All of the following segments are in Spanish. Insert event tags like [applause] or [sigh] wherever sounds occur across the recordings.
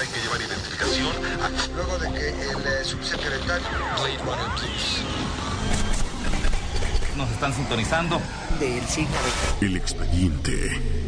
hay que llevar identificación. Luego de que el eh, subsecretario... Blade Runner, please. Nos están sintonizando. Del signo de... El expediente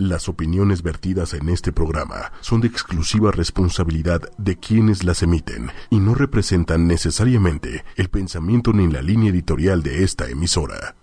Las opiniones vertidas en este programa son de exclusiva responsabilidad de quienes las emiten y no representan necesariamente el pensamiento ni la línea editorial de esta emisora.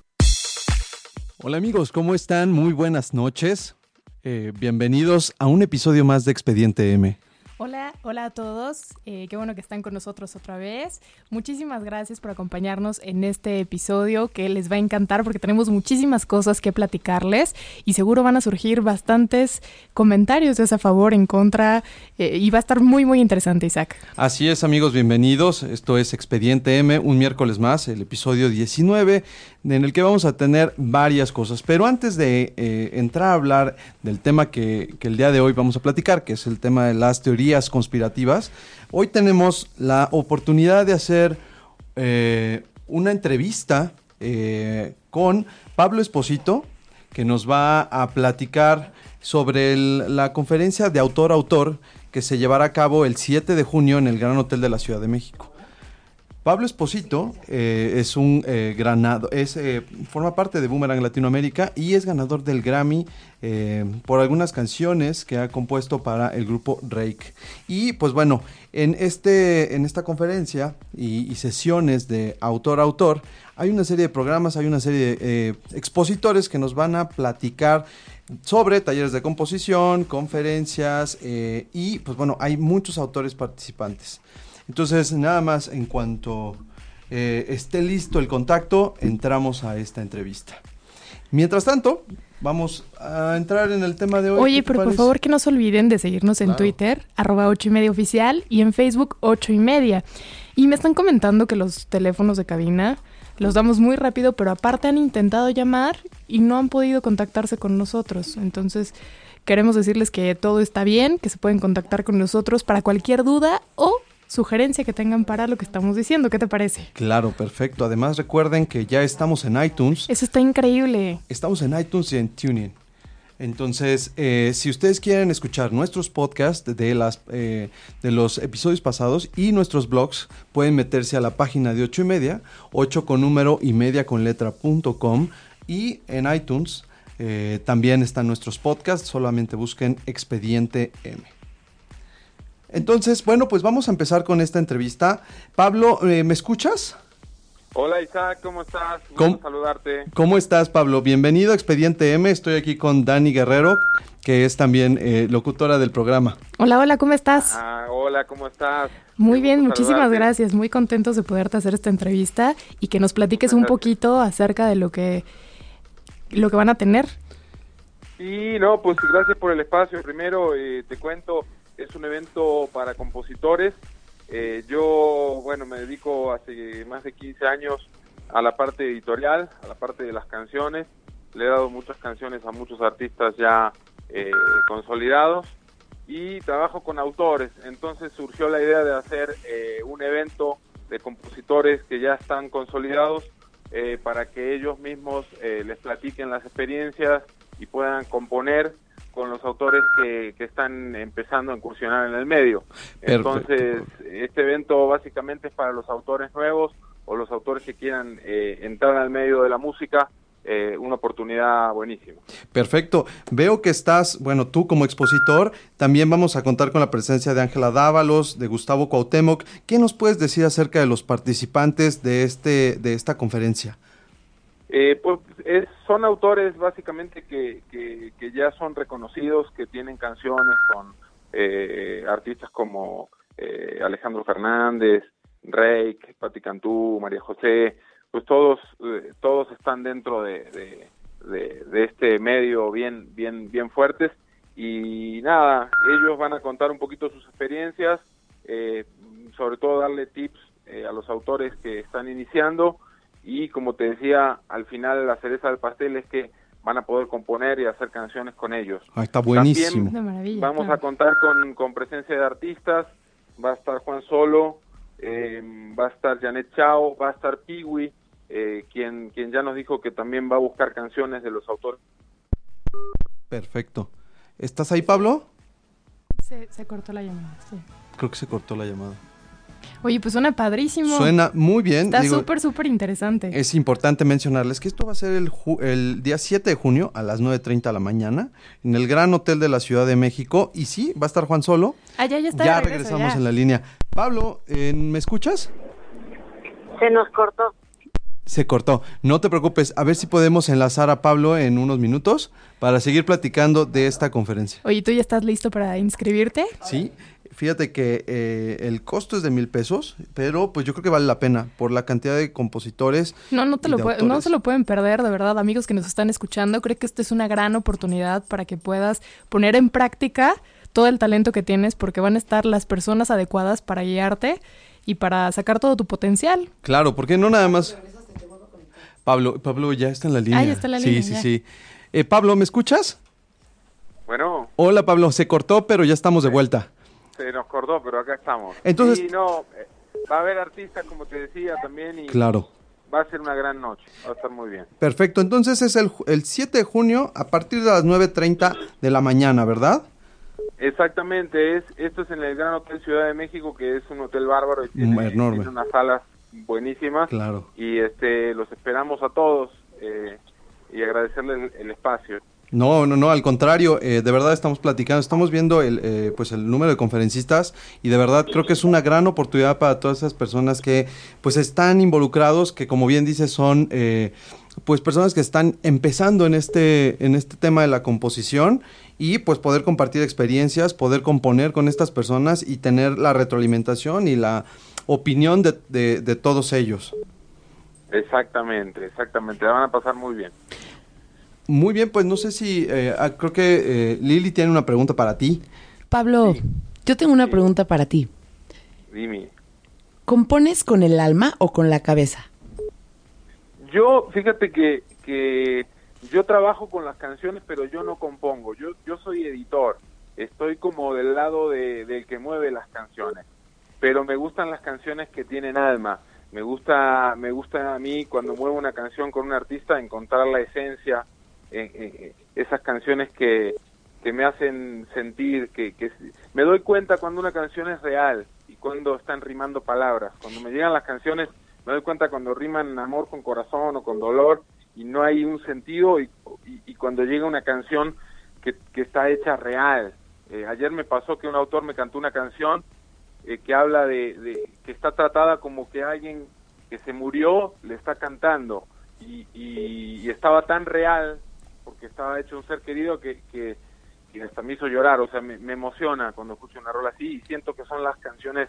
Hola amigos, ¿cómo están? Muy buenas noches. Eh, bienvenidos a un episodio más de Expediente M. Hola, hola a todos. Eh, qué bueno que están con nosotros otra vez. Muchísimas gracias por acompañarnos en este episodio que les va a encantar porque tenemos muchísimas cosas que platicarles y seguro van a surgir bastantes comentarios de esa favor, en contra eh, y va a estar muy, muy interesante, Isaac. Así es amigos, bienvenidos. Esto es Expediente M, un miércoles más, el episodio 19, en el que vamos a tener varias cosas. Pero antes de eh, entrar a hablar del tema que, el día de hoy vamos a platicar, que es el tema de las teorías conspirativas, hoy tenemos la oportunidad de hacer eh, una entrevista eh, con Pablo Esposito, que nos va a platicar sobre la conferencia de autor a autor que se llevará a cabo el 7 de junio en el Gran Hotel de la Ciudad de México. Pablo Esposito eh, es un eh, granado, es, eh, forma parte de Boomerang Latinoamérica y es ganador del Grammy por algunas canciones que ha compuesto para el grupo Rake. Y pues bueno, en, este, en esta conferencia y, sesiones de autor autor, hay una serie de programas, hay una serie de expositores que nos van a platicar sobre talleres de composición, conferencias y pues bueno, hay muchos autores participantes. Entonces, nada más en cuanto eh, esté listo el contacto, entramos a esta entrevista. Mientras tanto, vamos a entrar en el tema de hoy. Oye, ¿qué te pero por favor que no se olviden de seguirnos en Claro. Twitter, arroba ocho y media oficial, y en Facebook ocho y media. Y me están comentando que los teléfonos de cabina los damos muy rápido, pero aparte han intentado llamar y no han podido contactarse con nosotros. Entonces, queremos decirles que todo está bien, que se pueden contactar con nosotros para cualquier duda o sugerencia que tengan para lo que estamos diciendo. ¿Qué te parece? Claro, perfecto. Además, recuerden que ya estamos en iTunes. Eso está increíble. Estamos en iTunes y en TuneIn. Entonces, eh, si ustedes quieren escuchar nuestros podcasts de, las, eh, de los episodios pasados y nuestros blogs, pueden meterse a la página de 8 y media, 8 con número y media con letra punto com, y en iTunes eh, también están nuestros podcasts, solamente busquen Expediente M. Entonces, bueno, pues vamos a empezar con esta entrevista. Pablo, eh, ¿me escuchas? Hola Isaac, ¿cómo estás? ¿Cómo? gusto saludarte. ¿Cómo estás, Pablo? Bienvenido a Expediente M. Estoy aquí con Dani Guerrero, que es también eh, locutora del programa. Hola, hola, ¿cómo estás? Ah, hola, ¿cómo estás? Muy Qué bien, muchísimas saludarte. gracias. Muy contentos de poderte hacer esta entrevista y que nos platiques un [laughs] poquito acerca de lo que lo que van a tener. Sí, no, pues gracias por el espacio. Primero, eh, te cuento, es un evento para compositores. Eh, yo, bueno, me dedico hace más de 15 años a la parte editorial, a la parte de las canciones. Le he dado muchas canciones a muchos artistas ya eh, consolidados y trabajo con autores. Entonces surgió la idea de hacer eh, un evento de compositores que ya están consolidados para que ellos mismos les platiquen las experiencias y puedan componer con los autores que, que están empezando a incursionar en el medio. Perfecto. Entonces, este evento básicamente es para los autores nuevos o los autores que quieran eh, entrar al medio de la música, eh, una oportunidad buenísima. Perfecto. Veo que estás, bueno, tú como expositor, también vamos a contar con la presencia de Ángela Dávalos, de Gustavo Cuauhtémoc. ¿Qué nos puedes decir acerca de los participantes de, este, de esta conferencia? Eh, pues es- son autores básicamente que, que, que ya son reconocidos, que tienen canciones con eh, artistas como eh, Alejandro Fernández, Reik, Patti Cantú, María José, pues todos eh, todos están dentro de, de, de- de este medio bien bien bien fuertes. Y nada, ellos van a contar un poquito sus experiencias, eh, sobre todo darle tips eh, a los autores que están iniciando y como te decía, al final la cereza del pastel es que van a poder componer y hacer canciones con ellos. Ah, está buenísimo. Maravilla. Vamos claro. a contar con, con presencia de artistas, va a estar Juan Solo, eh, va a estar Janet Chao, va a estar Piwi, eh, quien, quien ya nos dijo que también va a buscar canciones de los autores. Perfecto. ¿Estás ahí, Pablo? Se, se cortó la llamada, sí. Creo que se cortó la llamada. Oye, pues suena padrísimo. Suena muy bien. Está súper, súper interesante. Es importante mencionarles que esto va a ser el, ju- el día 7 de junio a las 9.30 de la mañana en el Gran Hotel de la Ciudad de México. Y sí, va a estar Juan Solo. Ah, ya, ya está. ya regreso, regresamos ya. en la línea. Pablo, eh, ¿me escuchas? Se nos cortó. Se cortó. No te preocupes. A ver si podemos enlazar a Pablo en unos minutos para seguir platicando de esta conferencia. Oye, ¿tú ya estás listo para inscribirte? Sí, fíjate que eh, el costo es de mil pesos, pero pues yo creo que vale la pena por la cantidad de compositores. No, no te y lo no se lo pueden perder, de verdad, amigos que nos están escuchando. Creo que esta es una gran oportunidad para que puedas poner en práctica todo el talento que tienes, porque van a estar las personas adecuadas para guiarte y para sacar todo tu potencial. Claro, porque no nada más. Pablo, Pablo ya está en la línea. ya está en la sí, línea, sí, ya. sí. Eh, Pablo, ¿me escuchas? Bueno, Hola, Pablo. Se cortó, pero ya estamos de vuelta. Se nos cortó, pero acá estamos. Entonces- Sí, no, eh, va a haber artistas, como te decía, también, y Claro. va a ser una gran noche, va a estar muy bien. Perfecto. Entonces es el, el 7 de junio a partir de las 9.30 de la mañana, ¿verdad? Exactamente, es esto es en el Gran Hotel Ciudad de México, que es un hotel bárbaro y tiene, enorme. tiene unas salas buenísimas. Claro. Y este los esperamos a todos eh, y agradecerles el, el espacio. No, no, no, al contrario, eh, de verdad estamos platicando, estamos viendo el, eh, pues el número de conferencistas y de verdad creo que es una gran oportunidad para todas esas personas que pues están involucrados, que como bien dice son eh, pues personas que están empezando en este, en este tema de la composición y pues poder compartir experiencias, poder componer con estas personas y tener la retroalimentación y la opinión de, de- de todos ellos. Exactamente, exactamente, la van a pasar muy bien. Muy bien, pues no sé si, eh, ah, creo que eh, Lili tiene una pregunta para ti. Pablo, yo tengo una pregunta para ti. Dime. ¿Compones con el alma o con la cabeza? Yo, fíjate que, que yo trabajo con las canciones, pero yo no compongo. Yo, yo soy editor. Estoy como del lado de, del que mueve las canciones. Pero me gustan las canciones que tienen alma. Me gusta, me gusta a mí cuando muevo una canción con un artista encontrar la esencia, esas canciones que, que me hacen sentir, que, que me doy cuenta cuando una canción es real y cuando están rimando palabras. Cuando me llegan las canciones me doy cuenta cuando riman amor con corazón o con dolor y no hay un sentido y, cuando llega una canción que, que está hecha real. Eh, ayer me pasó que un autor me cantó una canción eh, que habla de, de- que está tratada como que alguien que se murió le está cantando y- y estaba tan real porque estaba hecho un ser querido que, que, que hasta me hizo llorar, o sea, me, me emociona cuando escucho una rola así y siento que son las canciones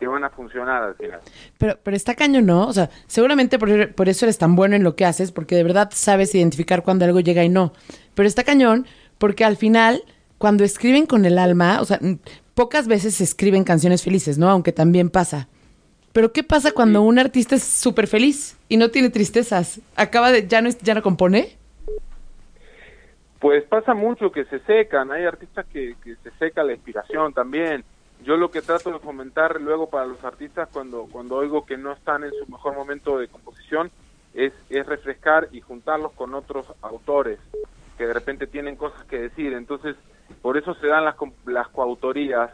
que van a funcionar al final. Pero, pero está caño, ¿no? O sea, seguramente por, por eso eres tan bueno en lo que haces, porque de verdad sabes identificar cuando algo llega y no. Pero está cañón porque al final, cuando escriben con el alma, o sea, pocas veces se escriben canciones felices, ¿no? Aunque también pasa. Pero ¿qué pasa cuando un artista es súper feliz y no tiene tristezas? Acaba de, ya no, ya no compone. Pues pasa mucho que se secan, hay artistas que, que se seca la inspiración también. Yo lo que trato de fomentar luego para los artistas cuando, cuando oigo que no están en su mejor momento de composición es, es refrescar y juntarlos con otros autores que de repente tienen cosas que decir. Entonces, por eso se dan las, las coautorías,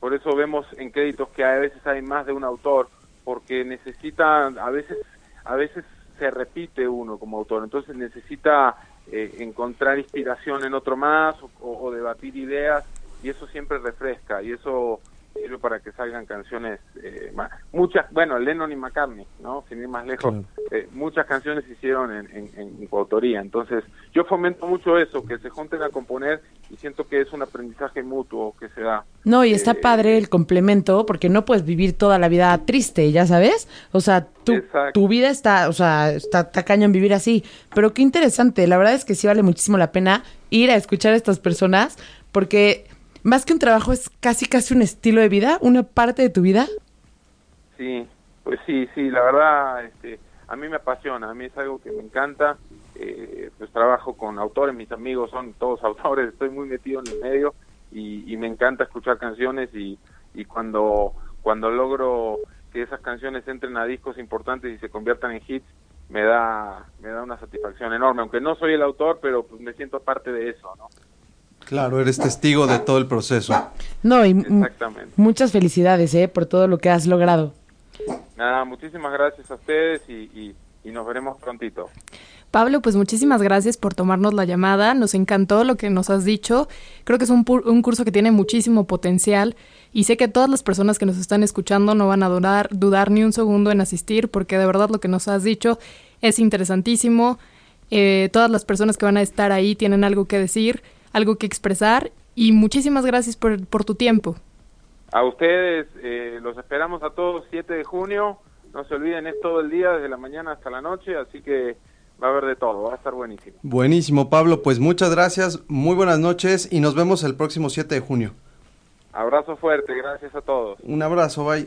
por eso vemos en créditos que a veces hay más de un autor, porque necesitan, a veces, a veces se repite uno como autor, entonces necesita eh, encontrar inspiración en otro más o, o- o debatir ideas y eso siempre refresca y eso sirve para que salgan canciones eh, más. muchas bueno Lennon y McCartney no sin ir más lejos Claro. eh, muchas canciones se hicieron en, en, en coautoría entonces yo fomento mucho eso que se junten a componer y siento que es un aprendizaje mutuo que se da No, y está Eh, padre el complemento porque no puedes vivir toda la vida triste, ya sabes. O sea, tu, tu vida está, o sea, está, está cañón vivir así. Pero qué interesante, la verdad es que sí vale muchísimo la pena ir a escuchar a estas personas porque más que un trabajo es casi casi un estilo de vida, una parte de tu vida. Sí, pues sí, sí, la verdad, este, a mí me apasiona, a mí es algo que me encanta. Eh, pues trabajo con autores, mis amigos son todos [laughs] autores, estoy muy metido en el medio y, y me encanta escuchar canciones y, y cuando cuando logro que esas canciones entren a discos importantes y se conviertan en hits, me da me da una satisfacción enorme, aunque no soy el autor, pero pues me siento parte de eso, ¿no? Claro, eres testigo de todo el proceso. No, y Exactamente. muchas felicidades, ¿eh? Por todo lo que has logrado. Nada, muchísimas gracias a ustedes y, y, y nos veremos prontito. Pablo, pues muchísimas gracias por tomarnos la llamada. Nos encantó lo que nos has dicho. Creo que es un, un, curso que tiene muchísimo potencial y sé que todas las personas que nos están escuchando no van a dudar, dudar ni un segundo en asistir porque de verdad lo que nos has dicho es interesantísimo. Eh, todas las personas que van a estar ahí tienen algo que decir, algo que expresar y muchísimas gracias por, por tu tiempo. A ustedes eh, los esperamos a todos 7 de junio. No se olviden, es todo el día, desde la mañana hasta la noche, así que va a haber de todo, va a estar buenísimo. Buenísimo, Pablo. Pues muchas gracias, muy buenas noches y nos vemos el próximo 7 de junio. Abrazo fuerte, gracias a todos. Un abrazo, bye.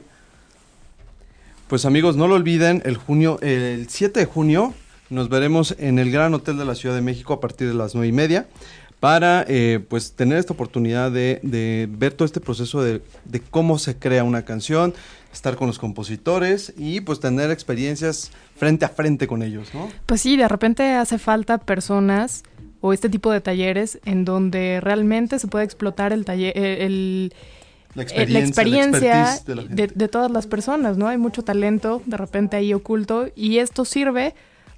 Pues amigos, no lo olviden, el junio, el 7 de junio nos veremos en el Gran Hotel de la Ciudad de México a partir de las nueve y media para eh, pues tener esta oportunidad de, de ver todo este proceso de, de, cómo se crea una canción, estar con los compositores y pues tener experiencias frente a frente con ellos, ¿no? Pues sí, de repente hace falta personas o este tipo de talleres en donde realmente se puede explotar el taller, el, la experiencia, la experiencia de, la de, de, todas las personas, ¿no? Hay mucho talento de repente ahí oculto y esto sirve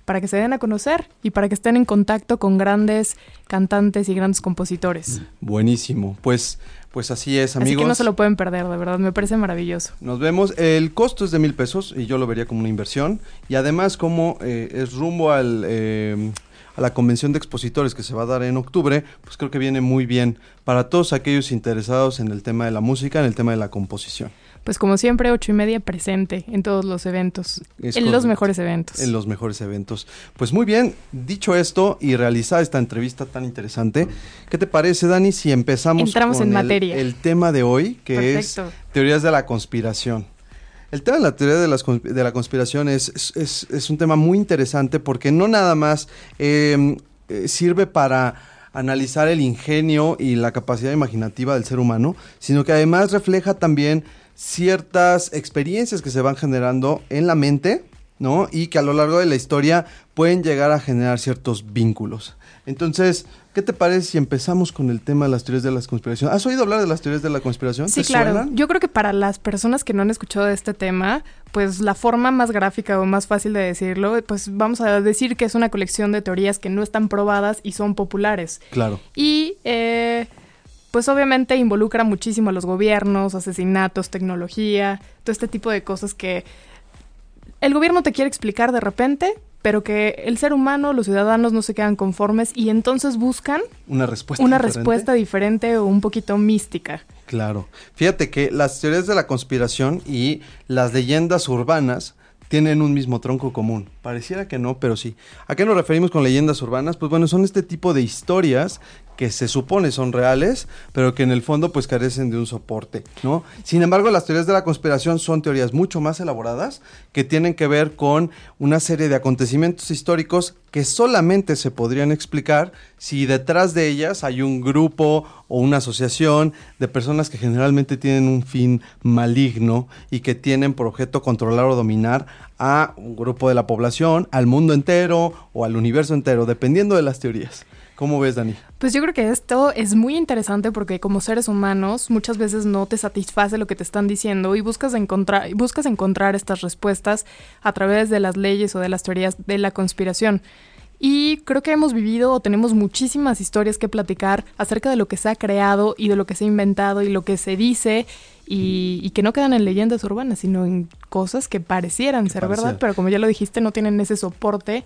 para que se den a conocer y para que estén en contacto con grandes cantantes y grandes compositores. Buenísimo, pues, pues así es, amigos. Así que no se lo pueden perder, de verdad, me parece maravilloso. Nos vemos. El costo es de mil pesos y yo lo vería como una inversión y además como eh, es rumbo al eh, a la convención de expositores que se va a dar en octubre, pues creo que viene muy bien para todos aquellos interesados en el tema de la música, en el tema de la composición. Pues como siempre, ocho y media presente en todos los eventos, es en correcto. los mejores eventos. En los mejores eventos. Pues muy bien, dicho esto y realizada esta entrevista tan interesante, ¿qué te parece, Dani, si empezamos Entramos con en el, materia. el tema de hoy, que Perfecto. es teorías de la conspiración? El tema de la teoría de, las, de la conspiración es, es, es, un tema muy interesante porque no nada más eh, eh, sirve para analizar el ingenio y la capacidad imaginativa del ser humano, sino que además refleja también ciertas experiencias que se van generando en la mente, ¿no? Y que a lo largo de la historia pueden llegar a generar ciertos vínculos. Entonces, ¿qué te parece si empezamos con el tema de las teorías de la conspiración? ¿Has oído hablar de las teorías de la conspiración? Sí, claro. Suenan? Yo creo que para las personas que no han escuchado de este tema, pues la forma más gráfica o más fácil de decirlo, pues vamos a decir que es una colección de teorías que no están probadas y son populares. Claro. Y eh, pues obviamente involucra muchísimo a los gobiernos, asesinatos, tecnología, todo este tipo de cosas que el gobierno te quiere explicar de repente, pero que el ser humano, los ciudadanos no se quedan conformes y entonces buscan una respuesta una diferente. respuesta diferente o un poquito mística. Claro. Fíjate que las teorías de la conspiración y las leyendas urbanas tienen un mismo tronco común. Pareciera que no, pero sí. ¿A qué nos referimos con leyendas urbanas? Pues bueno, son este tipo de historias que se supone son reales, pero que en el fondo pues carecen de un soporte, ¿no? Sin embargo, las teorías de la conspiración son teorías mucho más elaboradas que tienen que ver con una serie de acontecimientos históricos que solamente se podrían explicar si detrás de ellas hay un grupo o una asociación de personas que generalmente tienen un fin maligno y que tienen por objeto controlar o dominar a un grupo de la población, al mundo entero o al universo entero, dependiendo de las teorías. ¿Cómo ves, Dani? Pues yo creo que esto es muy interesante porque como seres humanos muchas veces no te satisface lo que te están diciendo y buscas encontrar, buscas encontrar estas respuestas a través de las leyes o de las teorías de la conspiración. Y creo que hemos vivido o tenemos muchísimas historias que platicar acerca de lo que se ha creado y de lo que se ha inventado y lo que se dice y, y que no quedan en leyendas urbanas, sino en cosas que parecieran Que ser verdad, pero como ya lo dijiste, no tienen ese soporte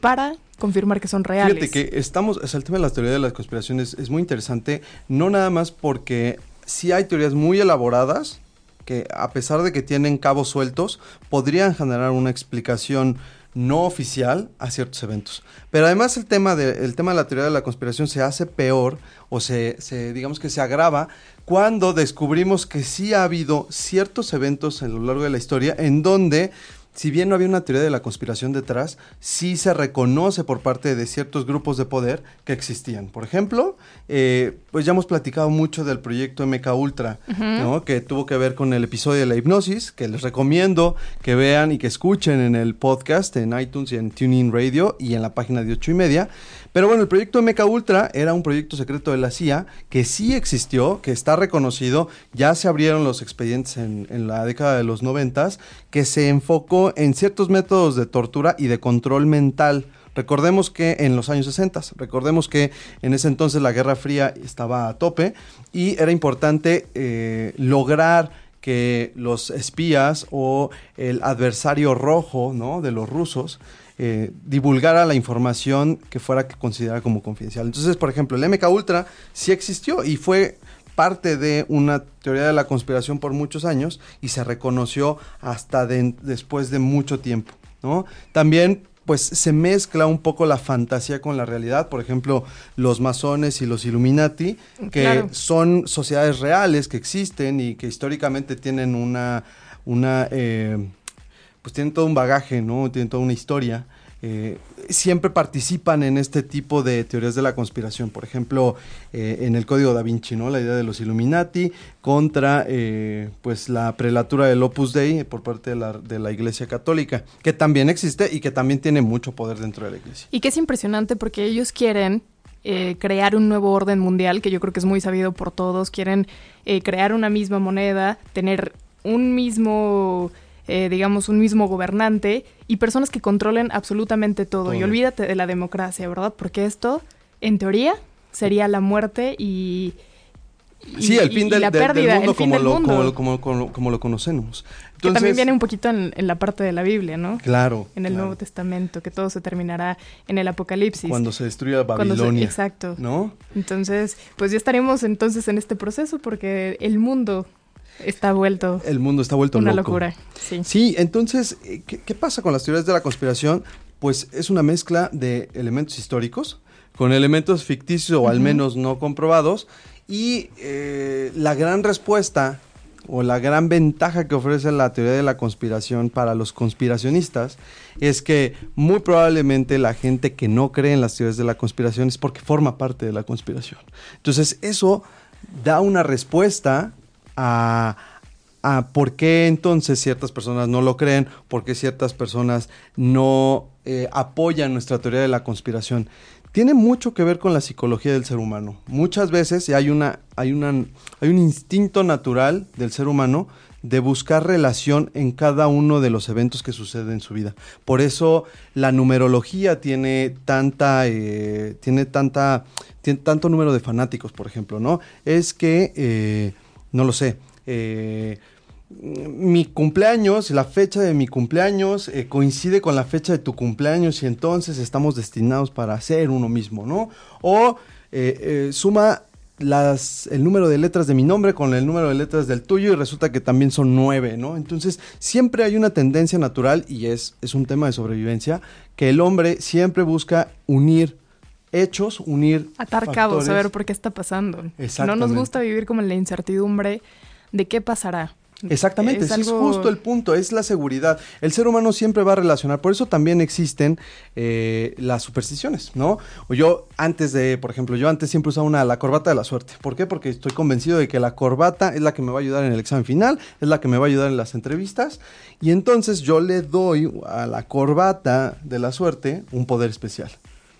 para confirmar que son reales. Fíjate que estamos, o sea, el tema de las teorías de las conspiraciones es muy interesante, no nada más porque sí hay teorías muy elaboradas que a pesar de que tienen cabos sueltos, podrían generar una explicación no oficial a ciertos eventos. Pero además el tema de, el tema de la teoría de la conspiración se hace peor o se, se, digamos que se agrava cuando descubrimos que sí ha habido ciertos eventos a lo largo de la historia en donde si bien no había una teoría de la conspiración detrás, sí se reconoce por parte de ciertos grupos de poder que existían. Por ejemplo, eh, pues ya hemos platicado mucho del proyecto MK Ultra, ¿no? que tuvo que ver con el episodio de la hipnosis, que les recomiendo que vean y que escuchen en el podcast, en iTunes y en TuneIn Radio y en la página de ocho y media. Pero bueno, el proyecto MK Ultra era un proyecto secreto de la CIA que sí existió, que está reconocido, ya se abrieron los expedientes en, en la década de los noventas, que se enfocó en ciertos métodos de tortura y de control mental. Recordemos que en los años 60, recordemos que en ese entonces la Guerra Fría estaba a tope y era importante eh, lograr que los espías o el adversario rojo ¿no? de los rusos eh, divulgara la información que fuera considerada como confidencial. Entonces, por ejemplo, el MK Ultra sí existió y fue parte de una teoría de la conspiración por muchos años y se reconoció hasta de, después de mucho tiempo. ¿no? También pues se mezcla un poco la fantasía con la realidad, por ejemplo, los masones y los Illuminati, que Claro. son sociedades reales que existen y que históricamente tienen una, una eh, pues tienen todo un bagaje, ¿no? Tienen toda una historia. eh, siempre participan en este tipo de teorías de la conspiración. Por ejemplo, eh, en el Código da Vinci, ¿no? La idea de los Illuminati contra, eh, pues, la prelatura del Opus Dei por parte de la, de la Iglesia Católica, que también existe y que también tiene mucho poder dentro de la Iglesia. Y que es impresionante porque ellos quieren eh, crear un nuevo orden mundial, que yo creo que es muy sabido por todos. Quieren eh, crear una misma moneda, tener un mismo, eh, digamos, un mismo gobernante y personas que controlen absolutamente todo. Y olvídate de la democracia, ¿verdad? Porque esto, en teoría, sería la muerte y... y- Sí, el fin del, la del pérdida, mundo, como, del lo, mundo. como, lo- como, como- como lo conocemos. que también viene un poquito en, en la parte de la Biblia, ¿no? Claro. En el claro. Nuevo Testamento, que todo se terminará en el Apocalipsis. Cuando se destruya se- Babilonia. exacto. ¿No? Entonces, pues ya estaremos entonces en este proceso porque el mundo está vuelto El mundo está vuelto una loco. locura. Sí. Sí, entonces, eh, ¿qué, qué pasa con las teorías de la conspiración? Pues es una mezcla de elementos históricos con elementos ficticios o al menos no comprobados y eh, la gran respuesta o la gran ventaja que ofrece la teoría de la conspiración para los conspiracionistas es que muy probablemente la gente que no cree en las teorías de la conspiración es porque forma parte de la conspiración. Entonces eso da una respuesta a, a por qué entonces ciertas personas no lo creen, por qué ciertas personas no eh, apoyan nuestra teoría de la conspiración. Tiene mucho que ver con la psicología del ser humano. Muchas veces hay, una, hay, hay un instinto natural del ser humano de buscar relación en cada uno de los eventos que suceden en su vida. Por eso la numerología tiene tanta, eh, tiene tanta, tiene tanto número de fanáticos, por ejemplo, ¿no? Es que, eh, no lo sé, eh, mi cumpleaños, la fecha de mi cumpleaños eh, coincide con la fecha de tu cumpleaños y entonces estamos destinados para ser uno mismo, ¿no? O eh, suma el número de letras de mi nombre con el número de letras del tuyo y resulta que también son nueve, ¿no? Entonces siempre hay una tendencia natural y es, es un tema de sobrevivencia que el hombre siempre busca unir hechos, unir Atar factores. cabos, saber por qué está pasando. No nos gusta vivir como en la incertidumbre de qué pasará. Exactamente, Es justo el punto, es la seguridad. El ser humano siempre va a relacionar, por eso también existen eh, las supersticiones, ¿no? O yo antes de, por ejemplo, yo antes siempre usaba una, la corbata de la suerte. ¿Por qué? Porque estoy convencido de que la corbata es la que me va a ayudar en el examen final, es la que me va a ayudar en las entrevistas, y entonces yo le doy a la corbata de la suerte un poder especial.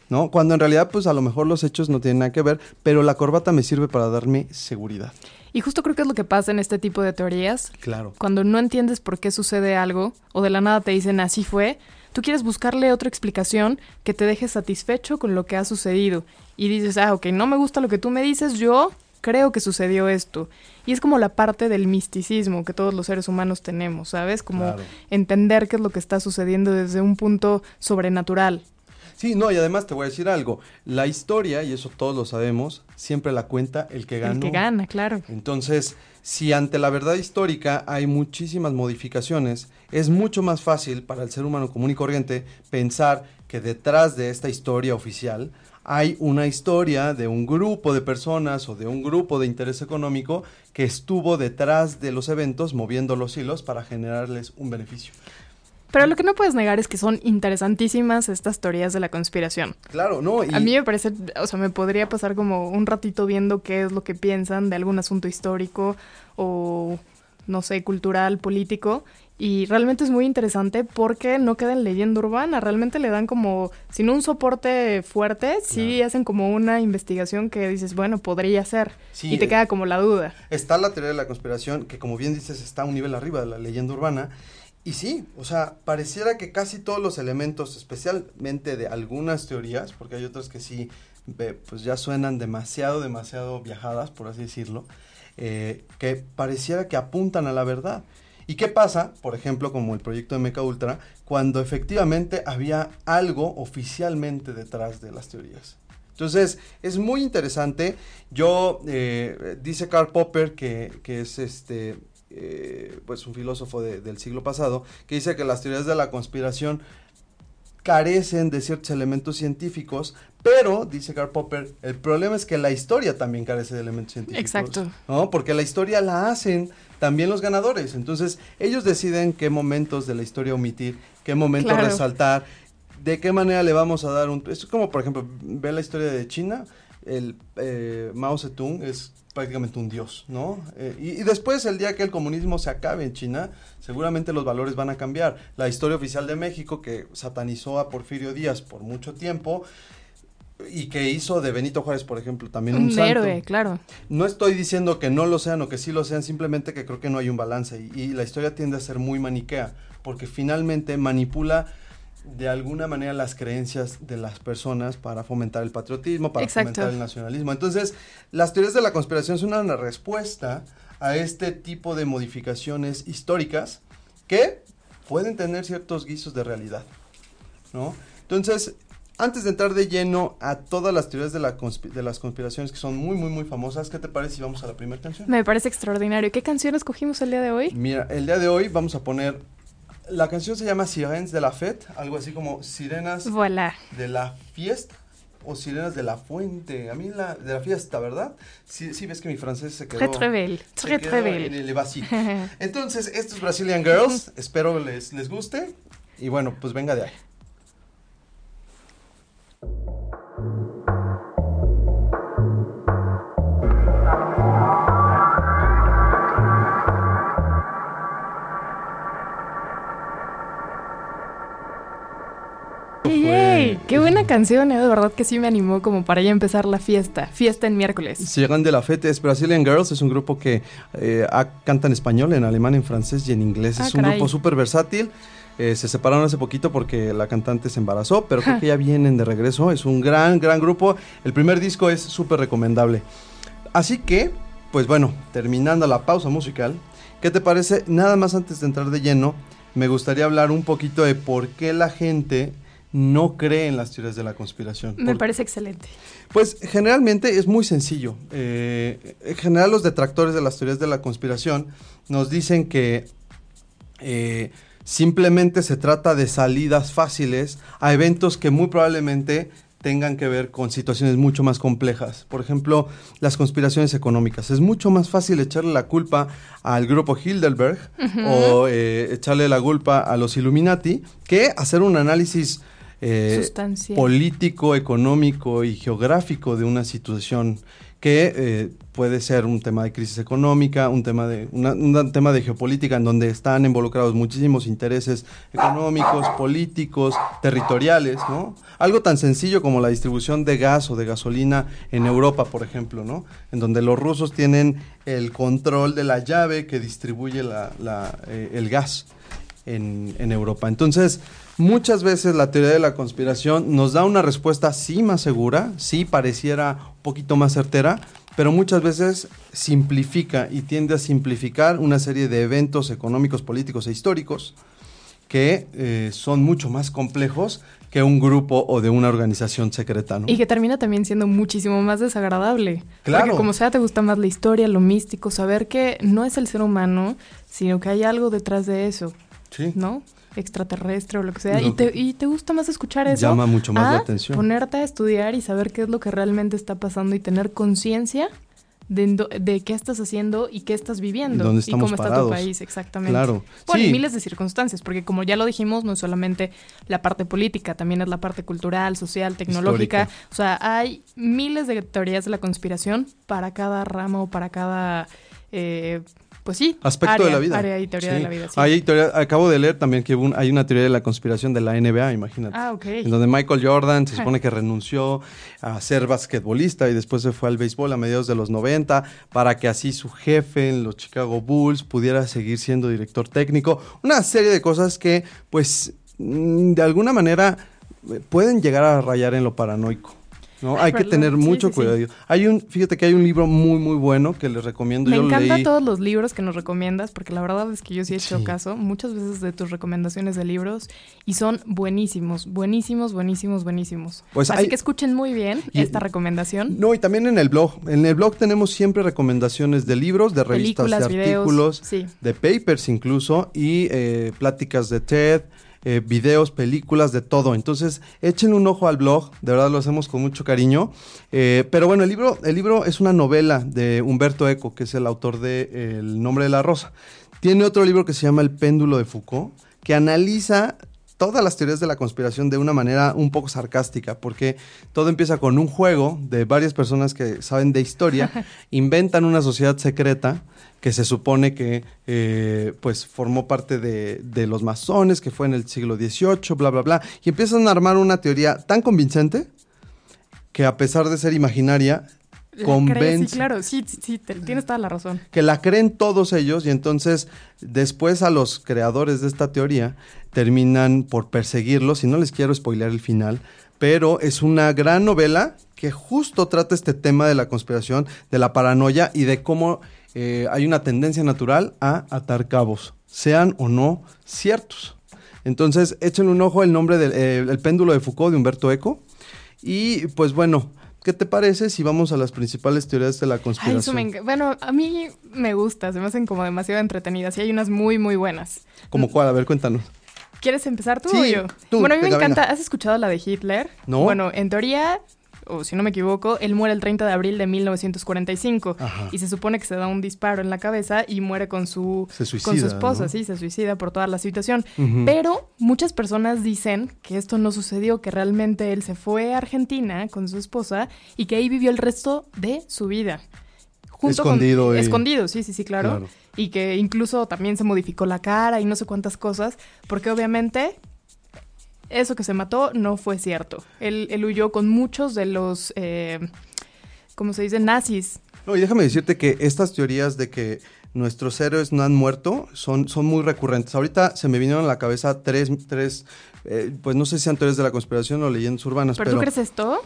¿No? Cuando en realidad, pues a lo mejor los hechos no tienen nada que ver, pero la corbata me sirve para darme seguridad. Y justo creo que es lo que pasa en este tipo de teorías. Claro. Cuando no entiendes por qué sucede algo o de la nada te dicen así fue, tú quieres buscarle otra explicación que te deje satisfecho con lo que ha sucedido. Y dices, ah, ok, no me gusta lo que tú me dices, yo creo que sucedió esto. Y es como la parte del misticismo que todos los seres humanos tenemos, ¿sabes? Como Claro. entender qué es lo que está sucediendo desde un punto sobrenatural. Sí, no, y además te voy a decir algo. La historia, y eso todos lo sabemos, siempre la cuenta el que gana. El que gana, claro. Entonces, si ante la verdad histórica hay muchísimas modificaciones, es mucho más fácil para el ser humano común y corriente pensar que detrás de esta historia oficial hay una historia de un grupo de personas o de un grupo de interés económico que estuvo detrás de los eventos moviendo los hilos para generarles un beneficio. Pero lo que no puedes negar es que son interesantísimas estas teorías de la conspiración. Claro, no. A mí me parece, o sea, me podría pasar como un ratito viendo qué es lo que piensan de algún asunto histórico o, no sé, cultural, político. Y realmente es muy interesante porque no queda en leyenda urbana, realmente le dan como, sin un soporte fuerte, sí hacen como una investigación que dices, bueno, podría ser. Sí, y te eh, queda como la duda. Está la teoría de la conspiración, que como bien dices, está a un nivel arriba de la leyenda urbana. Y sí, o sea, pareciera que casi todos los elementos, especialmente de algunas teorías, porque hay otras que sí, pues ya suenan demasiado, demasiado viajadas, por así decirlo, eh, que pareciera que apuntan a la verdad. ¿Y qué pasa, por ejemplo, como el proyecto de Meca Ultra, cuando efectivamente había algo oficialmente detrás de las teorías? Entonces, es muy interesante. Yo, eh, dice Karl Popper, que, que es este, eh, pues un filósofo de- del siglo pasado, que dice que las teorías de la conspiración carecen de ciertos elementos científicos, pero, dice Karl Popper, el problema es que la historia también carece de elementos científicos. Exacto. ¿no? Porque la historia la hacen también los ganadores. Entonces, ellos deciden qué momentos de la historia omitir, qué momentos Claro. resaltar, de qué manera le vamos a dar un... Es como, por ejemplo, ve la historia de China, el eh, Mao Zedong es prácticamente un dios, ¿no? Eh, y, y después, el día que el comunismo se acabe en China, seguramente los valores van a cambiar. La historia oficial de México, que satanizó a Porfirio Díaz por mucho tiempo, y que hizo de Benito Juárez, por ejemplo, también un, Un santo. héroe, claro. No estoy diciendo que no lo sean o que sí lo sean, simplemente que creo que no hay un balance y, y la historia tiende a ser muy maniquea, porque finalmente manipula de alguna manera las creencias de las personas para fomentar el patriotismo, para Exacto. fomentar el nacionalismo. Entonces, las teorías de la conspiración son una respuesta a este tipo de modificaciones históricas que pueden tener ciertos guisos de realidad, ¿no? Entonces, antes de entrar de lleno a todas las teorías de, la de las conspiraciones que son muy, muy, muy famosas, ¿qué te parece si vamos a la primera canción? Me parece extraordinario. ¿Qué canción escogimos el día de hoy? Mira, el día de hoy vamos a poner. La canción se llama Sirens de la Fête, algo así como Sirenas Voilà. de la Fiesta o Sirenas de la Fuente. A mí la de la fiesta, ¿verdad? Sí, sí ves que mi francés se quedó. Très, très belle. Très, quedó très en belle. el vacío. [laughs] Entonces, estos Brazilian Girls, espero les, les guste. Y bueno, pues venga de ahí. Qué buena canción, ¿eh? De verdad que sí me animó como para ya empezar la fiesta. Fiesta en miércoles. Sigan de la Fête es Brazilian Girls, es un grupo que eh, canta en español, en alemán, en francés y en inglés. Ah, es un caray. grupo súper versátil. Eh, se separaron hace poquito porque la cantante se embarazó, pero creo que ya vienen de regreso. Es un gran, gran grupo. El primer disco es súper recomendable. Así que, pues bueno, terminando la pausa musical, ¿qué te parece? Nada más antes de entrar de lleno, me gustaría hablar un poquito de por qué la gente no cree en las teorías de la conspiración. Me Por- parece excelente. pues generalmente es muy sencillo. Eh, en general los detractores de las teorías de la conspiración nos dicen que eh, simplemente se trata de salidas fáciles a eventos que muy probablemente tengan que ver con situaciones mucho más complejas. Por ejemplo, las conspiraciones económicas. Es mucho más fácil echarle la culpa al grupo Hildelberg o eh, echarle la culpa a los Illuminati que hacer un análisis eh, político, económico y geográfico de una situación que eh, puede ser un tema de crisis económica, un tema de una- un tema de geopolítica en donde están involucrados muchísimos intereses económicos, políticos, territoriales, ¿no? Algo tan sencillo como la distribución de gas o de gasolina en Europa, por ejemplo, ¿no? En donde los rusos tienen el control de la llave que distribuye la- la, eh, el gas en, en Europa. Entonces, muchas veces la teoría de la conspiración nos da una respuesta sí más segura, sí pareciera un poquito más certera, pero muchas veces simplifica y tiende a simplificar una serie de eventos económicos, políticos e históricos que eh, son mucho más complejos que un grupo o de una organización secreta, ¿no? Y que termina también siendo muchísimo más desagradable. Claro. Porque como sea, te gusta más la historia, lo místico, saber que no es el ser humano, sino que hay algo detrás de eso, Sí. ¿no? Extraterrestre o lo que sea. Lo y, te, y te gusta más escuchar eso. Llama mucho más la atención. Ponerte a estudiar y saber qué es lo que realmente está pasando y tener conciencia de, de qué estás haciendo y qué estás viviendo. ¿Dónde y cómo está parados? tu país, exactamente. Claro. Bueno, y Sí. miles de circunstancias, porque como ya lo dijimos, no es solamente la parte política, también es la parte cultural, social, tecnológica. Histórica. O sea, hay miles de teorías de la conspiración para cada rama o para cada, eh, pues sí, Aspecto área, de la vida. área y teoría Sí. de la vida. sí. Hay teoría- acabo de leer también que hubo un- hay una teoría de la conspiración de la NBA, imagínate. Ah, ok. En donde Michael Jordan se [laughs] supone que renunció a ser basquetbolista y después se fue al béisbol a mediados de los 90 para que así su jefe en los Chicago Bulls pudiera seguir siendo director técnico. Una serie de cosas que, pues, mm, de alguna manera eh, pueden llegar a rayar en lo paranoico. ¿No? Hay que tener mucho sí, sí. cuidado. Hay un, fíjate que hay un libro muy, muy bueno que les recomiendo. Me Yo leí. todos los libros que nos recomiendas, porque la verdad es que yo sí he hecho caso muchas veces de tus recomendaciones de libros y son buenísimos, buenísimos, buenísimos, buenísimos. Pues Así hay- que escuchen muy bien Y- esta recomendación. No, y también en el blog. En el blog tenemos siempre recomendaciones de libros, de revistas, Películas, de videos, artículos, de papers incluso, y eh, pláticas de TED, eh, videos, películas, de todo. Entonces, echen un ojo al blog, de verdad lo hacemos con mucho cariño. Eh, pero bueno, el libro, el libro es una novela de Humberto Eco, que es el autor de eh, El nombre de la rosa. Tiene otro libro que se llama El péndulo de Foucault, que analiza todas las teorías de la conspiración de una manera un poco sarcástica, porque todo empieza con un juego de varias personas que saben de historia, [laughs] inventan una sociedad secreta que se supone que eh, pues formó parte de, de los masones, que fue en el siglo XVIII, bla, bla, bla, y empiezan a armar una teoría tan convincente que a pesar de ser imaginaria, convence sí, claro, sí, sí, sí, te- tienes toda la razón. que la creen todos ellos y entonces después a los creadores de esta teoría terminan por perseguirlos y no les quiero spoilear el final, pero es una gran novela que justo trata este tema de la conspiración, de la paranoia y de cómo eh, hay una tendencia natural a atar cabos, sean o no ciertos. Entonces, échenle un ojo el nombre del eh, El péndulo de Foucault de Humberto Eco. Y pues bueno, ¿qué te parece si vamos a las principales teorías de la Ay, conspiración? eso me Bueno, a mí me gusta, se me hacen como demasiado entretenidas y hay unas muy, muy buenas. ¿Cómo cuál? A ver, cuéntanos. ¿Quieres empezar tú Sí, o yo? tú, bueno, a mí me venga, encanta. ¿Has escuchado la de Hitler? No. Bueno, en teoría, o si no me equivoco, él muere el 30 de abril de 1945 Ajá. y se supone que se da un disparo en la cabeza y muere con su, suicida, con su esposa, ¿no? sí, se suicida por toda la situación. Pero muchas personas dicen que esto no sucedió, que realmente él se fue a Argentina con su esposa y que ahí vivió el resto de su vida. con- Escondido y- Escondido, sí, sí, sí, claro. Claro. Y que incluso también se modificó la cara y no sé cuántas cosas, porque obviamente eso que se mató no fue cierto. Él, él huyó con muchos de los, eh, ¿cómo se dice? Nazis. No, y déjame decirte que estas teorías de que nuestros héroes no han muerto son, son muy recurrentes. Ahorita se me vinieron a la cabeza tres, tres eh, pues no sé si sean teorías de la conspiración o leyendas urbanas, ¿Pero, pero, tú crees esto?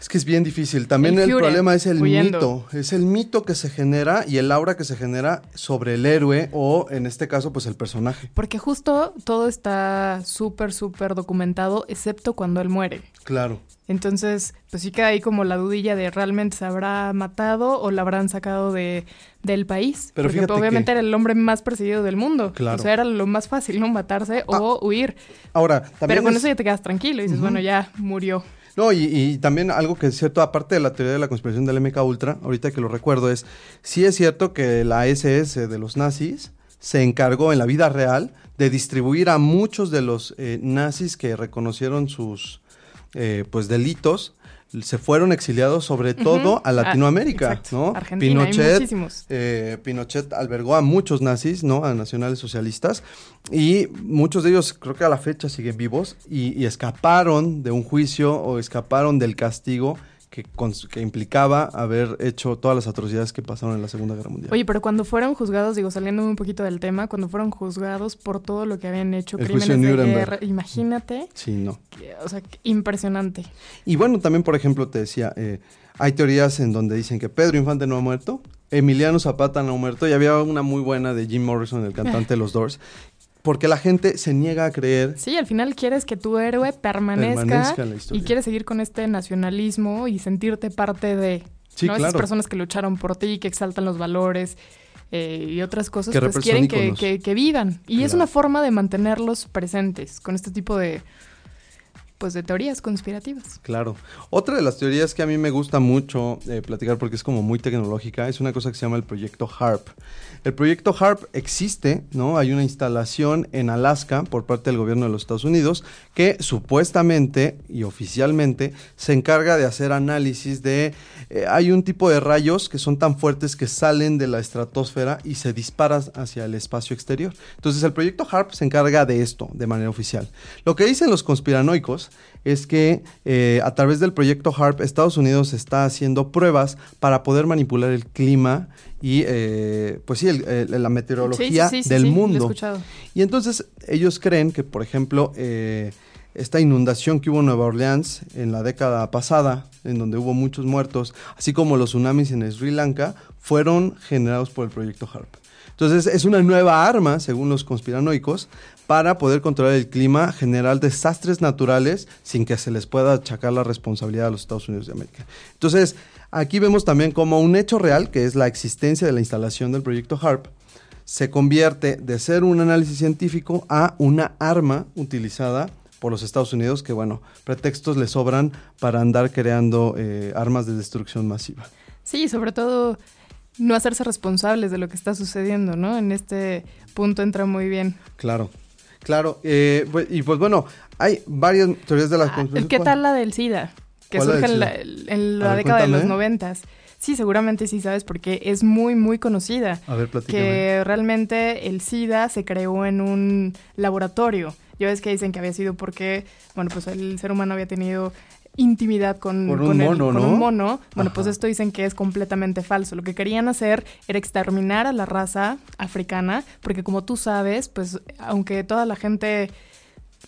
Es que es bien difícil. También El problema es el huyendo. mito, es el mito que se genera y el aura que se genera sobre el héroe o en este caso pues el personaje. Porque justo todo está súper, súper documentado, excepto cuando él muere. Claro. Entonces, pues sí queda ahí como la dudilla de realmente se habrá matado o la habrán sacado de, del país. Pero Porque fíjate obviamente que- era el hombre más perseguido del mundo. Claro. O sea, era lo más fácil, ¿no? Matarse o huir. Ahora, también Pero con es- eso ya te quedas tranquilo y dices, bueno, ya murió. No, y, también algo que es cierto, aparte de la teoría de la conspiración del MK Ultra, ahorita que lo recuerdo, es, sí es cierto que la SS de los nazis se encargó en la vida real de distribuir a muchos de los eh, nazis que reconocieron sus eh, pues delitos, se fueron exiliados sobre todo a Latinoamérica, Ah, exacto. ¿no? Argentina, Pinochet, eh, Pinochet albergó a muchos nazis, ¿no? A nacionales socialistas. Y muchos de ellos, creo que a la fecha, siguen vivos y, y escaparon de un juicio o escaparon del castigo que, implicaba haber hecho todas las atrocidades que pasaron en la Segunda Guerra Mundial. Oye, pero cuando fueron juzgados, digo, saliendo un poquito del tema, cuando fueron juzgados por todo lo que habían hecho, El crímenes de guerra, imagínate, Sí, no. que- o sea, impresionante. Y bueno, también, por ejemplo, te decía, eh, hay teorías en donde dicen que Pedro Infante no ha muerto, Emiliano Zapata no ha muerto, y había una muy buena de Jim Morrison, el cantante de los Doors, porque la gente se niega a creer. Sí, al final quieres que tu héroe permanezca, Permanezca en la historia. y quieres seguir con este nacionalismo y sentirte parte de Sí, ¿no? esas personas que lucharon por ti, que exaltan los valores eh, y otras cosas, Que pues quieren que, íconos. que- que vivan. Y es una forma de mantenerlos presentes con este tipo de pues de teorías conspirativas. Claro. Otra de las teorías que a mí me gusta mucho eh, platicar porque es como muy tecnológica es una cosa que se llama el proyecto HARP. El proyecto HARP existe, ¿no? Hay una instalación en Alaska por parte del gobierno de los Estados Unidos que supuestamente y oficialmente se encarga de hacer análisis de... eh, hay un tipo de rayos que son tan fuertes que salen de la estratosfera y se disparan hacia el espacio exterior. Entonces el proyecto HARP se encarga de esto de manera oficial. Lo que dicen los conspiranoicos es que eh, a través del proyecto HARP Estados Unidos está haciendo pruebas para poder manipular el clima y eh, pues sí, el- el- la meteorología Sí, sí, sí, sí, del lo mundo. Y entonces ellos creen que, por ejemplo, eh, esta inundación que hubo en Nueva Orleans en la década pasada, en donde hubo muchos muertos, así como los tsunamis en Sri Lanka, fueron generados por el proyecto HARP. Entonces es una nueva arma, según los conspiranoicos, para poder controlar el clima, generar desastres naturales sin que se les pueda achacar la responsabilidad a los Estados Unidos de América. Entonces, aquí vemos también como un hecho real, que es la existencia de la instalación del proyecto HARP, se convierte de ser un análisis científico a una arma utilizada por los Estados Unidos, que bueno, pretextos le sobran para andar creando eh, armas de destrucción masiva. Sí, sobre todo no hacerse responsables de lo que está sucediendo, ¿no? En este punto entra muy bien. Claro, claro. eh, pues- y pues bueno, hay varias teorías de la Ah. ¿Qué tal la del SIDA? Que ¿Cuál la surge en la, SIDA? en la A ver, década de los noventas. Sí, seguramente sí sabes porque es muy, muy conocida. A ver, platícame. Que realmente el SIDA se creó en un laboratorio. Ya ves que dicen que había sido porque, bueno, pues el ser humano había tenido intimidad con, Con un con el- mono, con ¿no? un mono. Bueno, pues esto dicen que es completamente falso. Lo que querían hacer era exterminar a la raza africana, porque como tú sabes, pues aunque toda la gente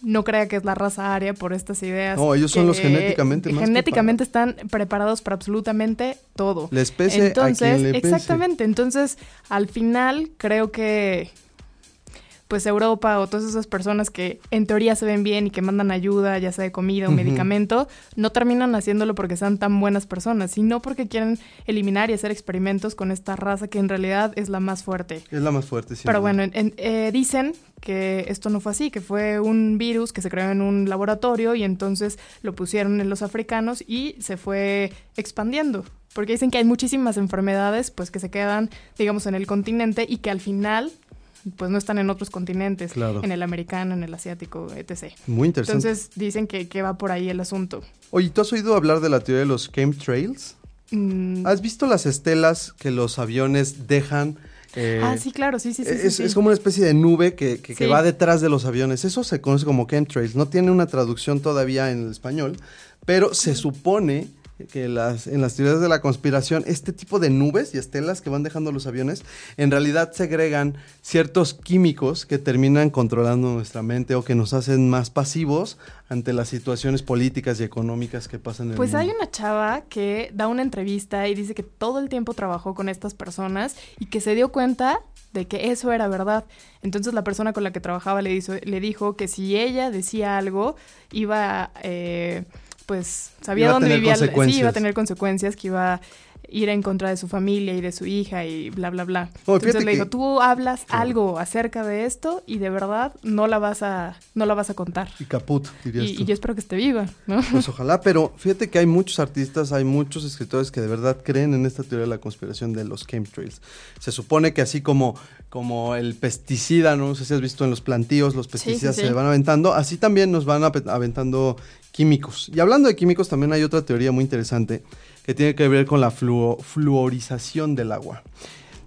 no crea que es la raza aria por estas ideas. No, ellos son los genéticamente más Genéticamente están preparados para absolutamente todo. Les pese a entonces, quien le pese. exactamente. Entonces, al final creo que pues Europa o todas esas personas que en teoría se ven bien y que mandan ayuda, ya sea de comida o medicamento, no terminan haciéndolo porque sean tan buenas personas, sino porque quieren eliminar y hacer experimentos con esta raza que en realidad es la más fuerte. Es la más fuerte, sí. Pero bueno, en- en- eh, dicen que esto no fue así, que fue un virus que se creó en un laboratorio y entonces lo pusieron en los africanos y se fue expandiendo. Porque dicen que hay muchísimas enfermedades pues que se quedan, digamos, en el continente y que al final pues no están en otros continentes, Claro. en el americano, en el asiático, etc. Muy interesante. Entonces dicen que, que va por ahí el asunto. Oye, ¿tú has oído hablar de la teoría de los chemtrails? Mm, ¿Has visto las estelas que los aviones dejan? eh, ah, sí, claro, sí, sí, sí. es, sí. es como una especie de nube que, que- va detrás de los aviones. Eso se conoce como chemtrails. No tiene una traducción todavía en el español, pero se supone que las, en las teorías de la conspiración, este tipo de nubes y estelas que van dejando los aviones, en realidad segregan ciertos químicos que terminan controlando nuestra mente o que nos hacen más pasivos ante las situaciones políticas y económicas que pasan en Pues el hay mundo. una chava que da una entrevista y dice que todo el tiempo trabajó con estas personas y que se dio cuenta de que eso era verdad. Entonces la persona con la que trabajaba le, hizo- le dijo que si ella decía algo, iba, eh, pues sabía Iba dónde vivía. Sí, iba a tener consecuencias, que iba a ir en contra de su familia y de su hija y bla, bla, bla. No, Entonces le dijo, que- tú hablas algo acerca de esto y de verdad no la vas a, no la vas a contar. Y caput, dirías Y, tú. y yo espero que esté viva, ¿no? Pues ojalá, pero fíjate que hay muchos artistas, hay muchos escritores que de verdad creen en esta teoría de la conspiración de los chemtrails. Se supone que así como, como el pesticida, no sé si has visto en los plantíos, los pesticidas sí. se van aventando, así también nos van aventando químicos. Y hablando de químicos, también hay otra teoría muy interesante que tiene que ver con la fluo- fluorización del agua.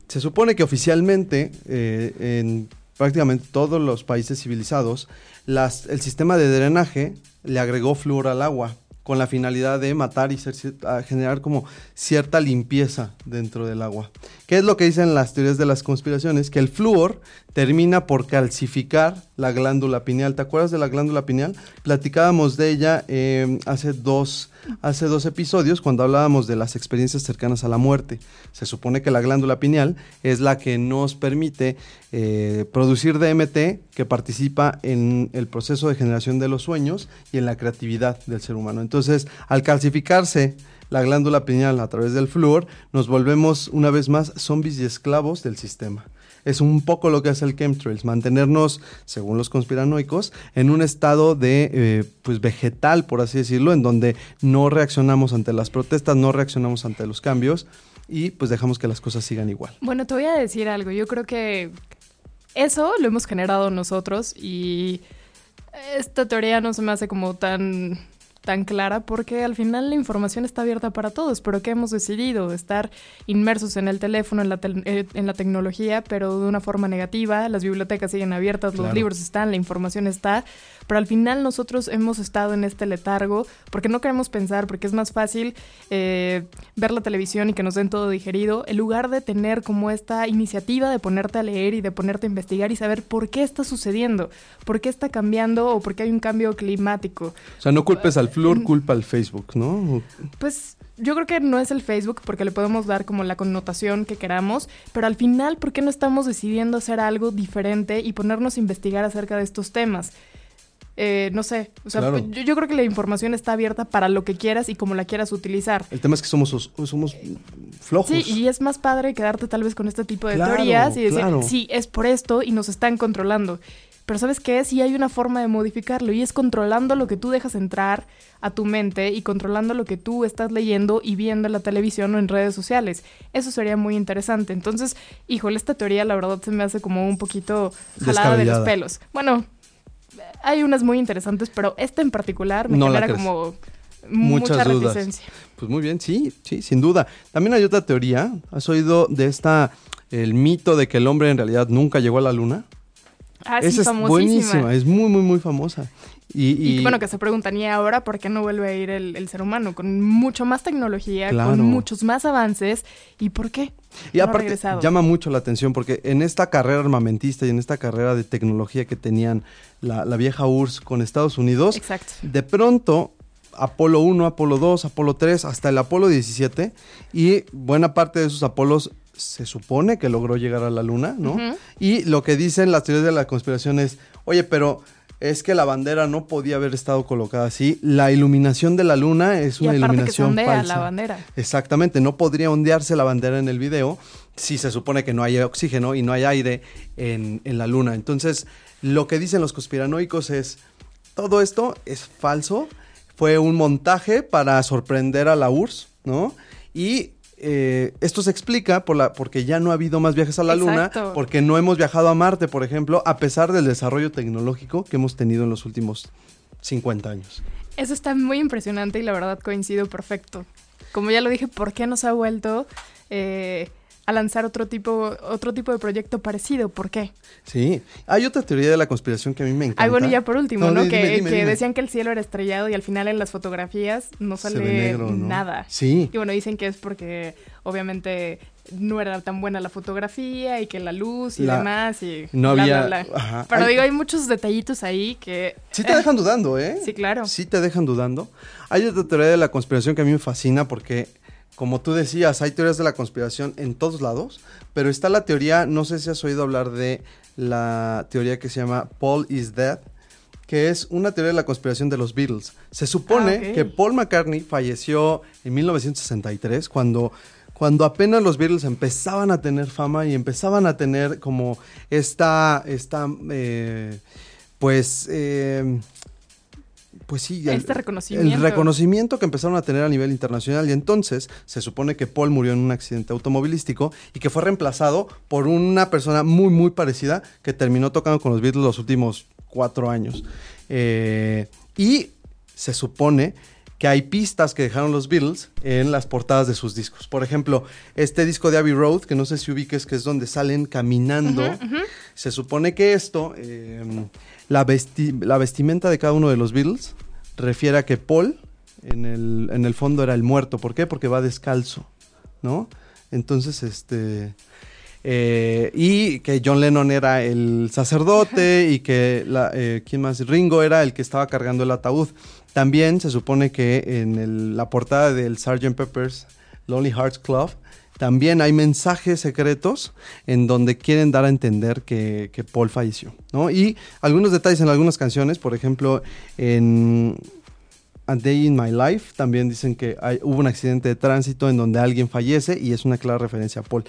Se supone que oficialmente eh, en prácticamente todos los países civilizados, el sistema de drenaje le agregó flúor al agua con la finalidad de matar y generar como cierta limpieza dentro del agua. ¿Qué es lo que dicen las teorías de las conspiraciones? Que el flúor termina por calcificar la glándula pineal. ¿Te acuerdas de la glándula pineal? Platicábamos de ella eh, hace dos hace dos episodios cuando hablábamos de las experiencias cercanas a la muerte. Se supone que la glándula pineal es la que nos permite eh, producir DMT que participa en el proceso de generación de los sueños y en la creatividad del ser humano. Entonces, al calcificarse la glándula pineal a través del flúor, nos volvemos una vez más zombies y esclavos del sistema. Es un poco lo que hace el chemtrails, mantenernos, según los conspiranoicos, en un estado de eh, pues vegetal, por así decirlo, en donde no reaccionamos ante las protestas, no reaccionamos ante los cambios y pues dejamos que las cosas sigan igual. Bueno, te voy a decir algo. Yo creo que eso lo hemos generado nosotros y esta teoría no se me hace como tan tan clara porque al final la información está abierta para todos, pero que hemos decidido estar inmersos en el teléfono, en la, eh, en la tecnología, pero de una forma negativa. Las bibliotecas siguen abiertas, los libros están, la información está, pero al final nosotros hemos estado en este letargo porque no queremos pensar, porque es más fácil eh, ver la televisión y que nos den todo digerido, en lugar de tener como esta iniciativa de ponerte a leer y de ponerte a investigar y saber por qué está sucediendo, por qué está cambiando o por qué hay un cambio climático. O sea, no culpes al Flor culpa al Facebook, ¿no? Pues yo creo que no es el Facebook porque le podemos dar como la connotación que queramos, pero al final, ¿por qué no estamos decidiendo hacer algo diferente y ponernos a investigar acerca de estos temas? Eh, no sé, o sea, yo, creo que la información está abierta para lo que quieras y como la quieras utilizar. El tema es que somos, somos flojos. Sí, y es más padre quedarte tal vez con este tipo de teorías y decir, sí, es por esto y nos están controlando. Pero ¿sabes qué? Sí hay una forma de modificarlo y es controlando lo que tú dejas entrar a tu mente y controlando lo que tú estás leyendo y viendo en la televisión o en redes sociales. Eso sería muy interesante. Entonces, híjole, esta teoría la verdad se me hace como un poquito jalada de los pelos. Bueno, hay unas muy interesantes, pero esta en particular me genera como mucha reticencia. Pues muy bien, sí, sí, sin duda. También hay otra teoría. ¿Has oído de esta, el mito de que el hombre en realidad nunca llegó a la luna? Ah, Esa es buenísima, es muy, muy, muy famosa. Y, bueno, que se preguntan, ¿y ahora por qué no vuelve a ir el, ser humano? Con mucho más tecnología, con muchos más avances, ¿y por qué? Y aparte, llama mucho la atención porque en esta carrera armamentista y en esta carrera de tecnología que tenían la, vieja URSS con Estados Unidos, de pronto Apolo 1, Apolo 2, Apolo 3, hasta el Apolo 17, y buena parte de esos Apolos se supone que logró llegar a la luna, ¿no? Y lo que dicen las teorías de la conspiración es, oye, pero es que la bandera no podía haber estado colocada así. La iluminación de la luna es una iluminación que falsa. la bandera. Exactamente, no podría ondearse la bandera en el video si se supone que no hay oxígeno y no hay aire en, en la luna. Entonces, lo que dicen los conspiranoicos es, todo esto es falso, fue un montaje para sorprender a la URSS, ¿no? Y eh, esto se explica por la, porque ya no ha habido más viajes a la Luna, porque no hemos viajado a Marte, por ejemplo, a pesar del desarrollo tecnológico que hemos tenido en los últimos 50 años. Eso está muy impresionante y la verdad coincido perfecto. Como ya lo dije, ¿por qué nos ha vuelto eh, a lanzar otro tipo, otro tipo de proyecto parecido. ¿Por qué? Sí, hay otra teoría de la conspiración que a mí me encanta. Ay, bueno, ya por último, ¿no? que, decían que el cielo era estrellado y al final en las fotografías no sale nada. Sí. Y bueno, dicen que es porque obviamente no era tan buena la fotografía y que la luz y demás y no había pero digo hay muchos detallitos ahí que sí te dejan dudando eh sí claro sí te dejan dudando hay otra teoría de la conspiración que a mí me fascina porque como tú decías, hay teorías de la conspiración en todos lados, pero está la teoría, no sé si has oído hablar de la teoría que se llama Paul is Dead, que es una teoría de la conspiración de los Beatles. Se supone ah, que Paul McCartney falleció en 1963 cuando cuando apenas los Beatles empezaban a tener fama y empezaban a tener como esta, esta eh, pues, eh, pues sí, el, este reconocimiento. el reconocimiento que empezaron a tener a nivel internacional. Y entonces se supone que Paul murió en un accidente automovilístico y que fue reemplazado por una persona muy, muy parecida que terminó tocando con los Beatles los últimos cuatro años. Eh, y se supone que hay pistas que dejaron los Beatles en las portadas de sus discos. Por ejemplo, este disco de Abbey Road, que no sé si ubiques, que es donde salen caminando. Se supone que esto, la, la vestimenta de cada uno de los Beatles, refiere a que Paul en el, en el fondo era el muerto. ¿Por qué? Porque va descalzo, ¿no? Entonces, este... eh, y que John Lennon era el sacerdote y que la, eh, ¿quién más? Ringo era el que estaba cargando el ataúd. También se supone que en el- la portada del Sgt. Pepper's Lonely Hearts Club también hay mensajes secretos en donde quieren dar a entender que, que Paul falleció, ¿no? Y algunos detalles en algunas canciones, por ejemplo, en A Day in My Life también dicen que hay- hubo un accidente de tránsito en donde alguien fallece y es una clara referencia a Paul.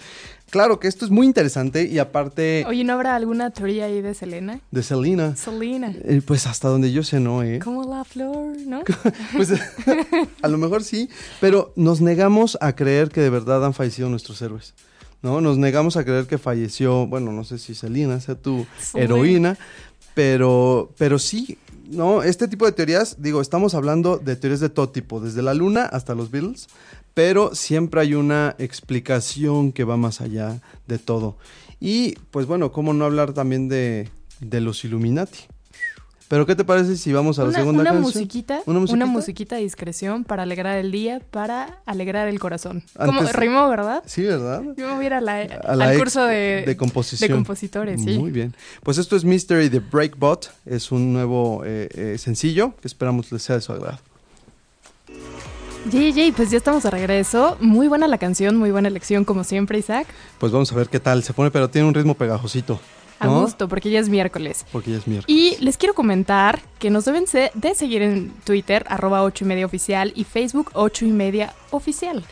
Claro que esto es muy interesante y aparte Oye, ¿no habrá alguna teoría ahí de Selena? de Selena, Selena. eh, pues hasta donde yo sé, ¿no? ¿eh? Como la flor, ¿no? [laughs] Pues a lo mejor sí, pero nos negamos a creer que de verdad han fallecido nuestros héroes. ¿No? Nos negamos a creer que falleció, bueno, no sé si Selena sea tu Selena. heroína, pero, pero sí, ¿no? Este tipo de teorías, digo, estamos hablando de teorías de todo tipo, desde la luna hasta los Beatles, pero siempre hay una explicación que va más allá de todo. Y pues bueno, ¿cómo no hablar también de, de los Illuminati? Pero ¿qué te parece si vamos a la una, segunda una canción? musiquita, ¿Una musiquita? una musiquita de discreción para alegrar el día, para alegrar el corazón. Antes- Como rimó, ¿verdad? Sí, ¿verdad? Yo me voy a ir a la- A la al curso de, de composición. de compositores, sí. Muy bien. Pues esto es Mystery de Breakbot. Es un nuevo eh, eh, sencillo que esperamos les sea de su agrado. JJ, pues ya estamos de regreso. Muy buena la canción, muy buena elección como siempre, Isaac. Pues vamos a ver qué tal se pone, pero tiene un ritmo pegajosito. A ¿no? gusto, porque ya es miércoles. Porque ya es miércoles. Y les quiero comentar que nos deben de seguir en Twitter, arroba 8 y media oficial, y Facebook 8 y media oficial.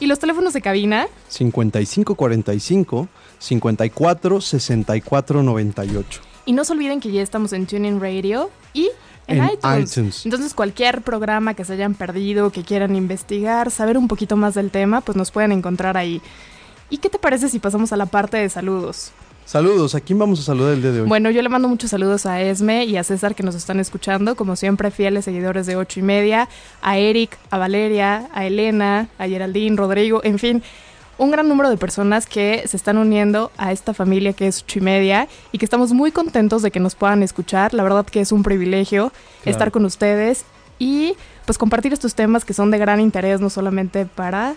Y los teléfonos de cabina, 5545 54 64 98. y no se olviden que ya estamos en TuneIn Radio y en, En iTunes. iTunes. Entonces cualquier programa que se hayan perdido, que quieran investigar, saber un poquito más del tema, pues nos pueden encontrar ahí. ¿Y qué te parece si pasamos a la parte de saludos? Saludos, ¿a quién vamos a saludar el día de hoy? Bueno, yo le mando muchos saludos a Esme y a César que nos están escuchando, como siempre, fieles seguidores de ocho y media, a Eric, a Valeria, a Elena, a Geraldine, Rodrigo, en fin, un gran número de personas que se están uniendo a esta familia que es ocho y media y que estamos muy contentos de que nos puedan escuchar. La verdad que es un privilegio Claro. estar con ustedes y pues compartir estos temas que son de gran interés, no solamente para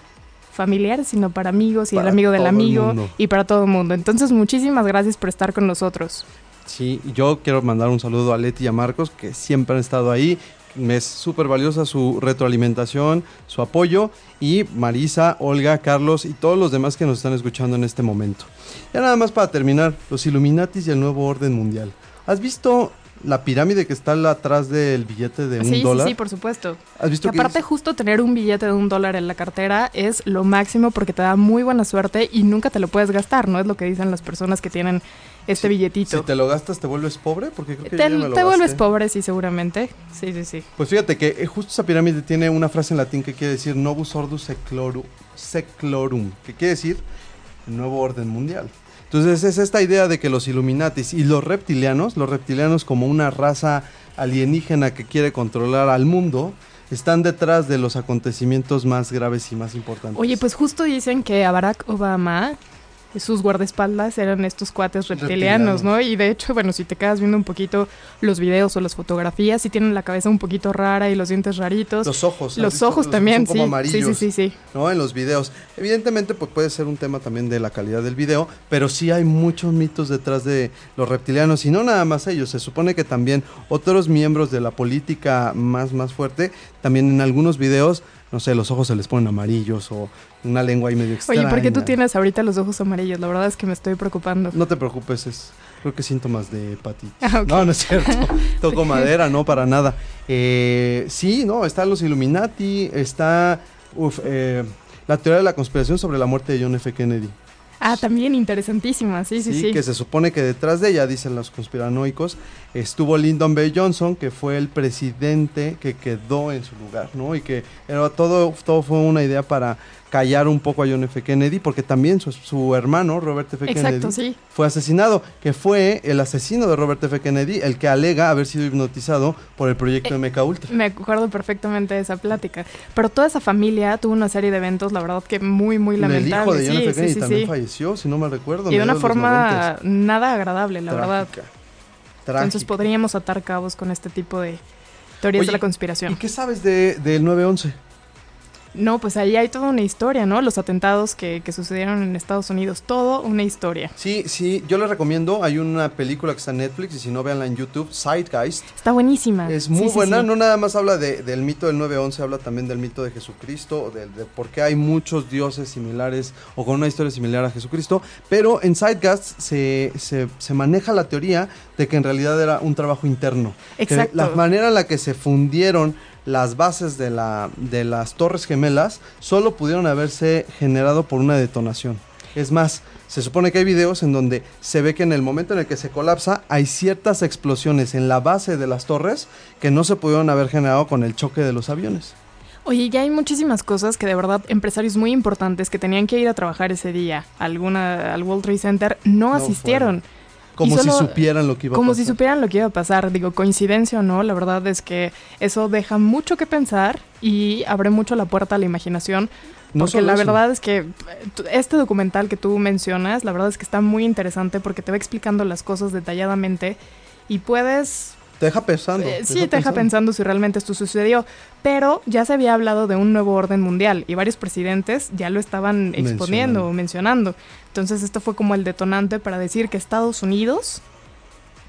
familiares, sino para amigos y Para el amigo del amigo y para todo el mundo. Entonces, muchísimas gracias por estar con nosotros. Sí, yo quiero mandar un saludo a Leti y a Marcos, que siempre han estado ahí. Me es súper valiosa su retroalimentación, su apoyo. Y Marisa, Olga, Carlos y todos los demás que nos están escuchando en este momento. Ya nada más para terminar, los Illuminatis y el nuevo orden mundial. ¿Has visto la pirámide que está atrás del billete de un sí, dólar? sí, sí, por supuesto. ¿Has visto Que que aparte es- justo tener un billete de un dólar en la cartera es lo máximo porque te da muy buena suerte y nunca te lo puedes gastar, ¿no? Es lo que dicen las personas que tienen este billetito. Si te lo gastas, ¿te vuelves pobre? Porque creo que te yo ya me lo te vuelves pobre, sí, seguramente. Sí, sí, sí. Pues fíjate que eh, justo esa pirámide tiene una frase en latín que quiere decir Novus Ordus Secloru- Seclorum, que quiere decir nuevo orden mundial. Entonces es esta idea de que los Illuminatis y los reptilianos, los reptilianos como una raza alienígena que quiere controlar al mundo, están detrás de los acontecimientos más graves y más importantes. Oye, pues justo dicen que Barack Obama sus guardaespaldas eran estos cuates reptilianos, Reptilianos. ¿no? Y de hecho, bueno, si te quedas viendo un poquito los videos o las fotografías, sí tienen la cabeza un poquito rara y los dientes raritos. Los ojos. ¿has Los ojos también, sí. amarillos. Sí, sí, sí, sí. ¿no? En los videos. Evidentemente, pues puede ser un tema también de la calidad del video, pero sí hay muchos mitos detrás de los reptilianos y no nada más ellos. Se supone que también otros miembros de la política más, más fuerte, también en algunos videos, no sé, los ojos se les ponen amarillos o una lengua ahí medio extraña. Oye, ¿por qué tú tienes ahorita los ojos amarillos? La verdad es que me estoy preocupando. No te preocupes, es creo que síntomas de hepatitis. Ah. No, no es cierto. [laughs] Toco madera, no para nada. Eh, sí, no, están los Illuminati, está uf, eh, la teoría de la conspiración sobre la muerte de John F. Kennedy. Ah, también interesantísima, sí, sí, sí. que se supone que detrás de ella, dicen los conspiranoicos, estuvo Lyndon B. Johnson, que fue el presidente que quedó en su lugar, ¿no? Y que era todo, todo fue una idea para callar un poco a John F. Kennedy, porque también su, su hermano, Robert F. Exacto, Kennedy, sí. fue asesinado, que fue el asesino de Robert F. Kennedy, el que alega haber sido hipnotizado por el proyecto Eh, MK Ultra. Me acuerdo perfectamente de esa plática. Pero toda esa familia tuvo una serie de eventos, la verdad que muy, muy el lamentables. hijo de John sí, F. Kennedy sí, también sí. falleció, si no me recuerdo. Y de una forma 90s. nada agradable, la verdad. Trágica. Entonces podríamos atar cabos con este tipo de teorías Oye, de la ¿Y conspiración. qué sabes de, del 911? No, pues ahí hay toda una historia, ¿no? Los atentados que, que sucedieron en Estados Unidos, todo una historia. Sí, sí, yo les recomiendo, hay una película que está en Netflix y si no, véanla en YouTube, Zeitgeist. Está buenísima. Es muy Sí, buena, sí. no nada más habla de- del mito del 9-11, habla también del mito de Jesucristo, de, de por qué hay muchos dioses similares o con una historia similar a Jesucristo, pero en Zeitgeist se, se, se maneja la teoría de que en realidad era un trabajo interno. Que Exacto. la manera en la que se fundieron las bases de, la, de las Torres Gemelas solo pudieron haberse generado por una detonación. Es más, se supone que hay videos en donde se ve que en el momento en el que se colapsa hay ciertas explosiones en la base de las torres que no se pudieron haber generado con el choque de los aviones. Oye, ya hay muchísimas cosas que de verdad empresarios muy importantes que tenían que ir a trabajar ese día alguna, al World Trade Center no, asistieron. Como si supieran lo que iba a Como pasar. si supieran lo que iba a pasar. Digo, coincidencia o no, la verdad es que eso deja mucho que pensar y abre mucho la puerta a la imaginación. No Porque la eso. verdad es que eh, este documental que tú mencionas, la verdad es que está muy interesante porque te va explicando las cosas detalladamente y puedes Te deja pensando. eh, sí, te deja pensando si realmente esto sucedió. Pero ya se había hablado de un nuevo orden mundial y varios presidentes ya lo estaban exponiendo o mencionando. Entonces esto fue como el detonante para decir que Estados Unidos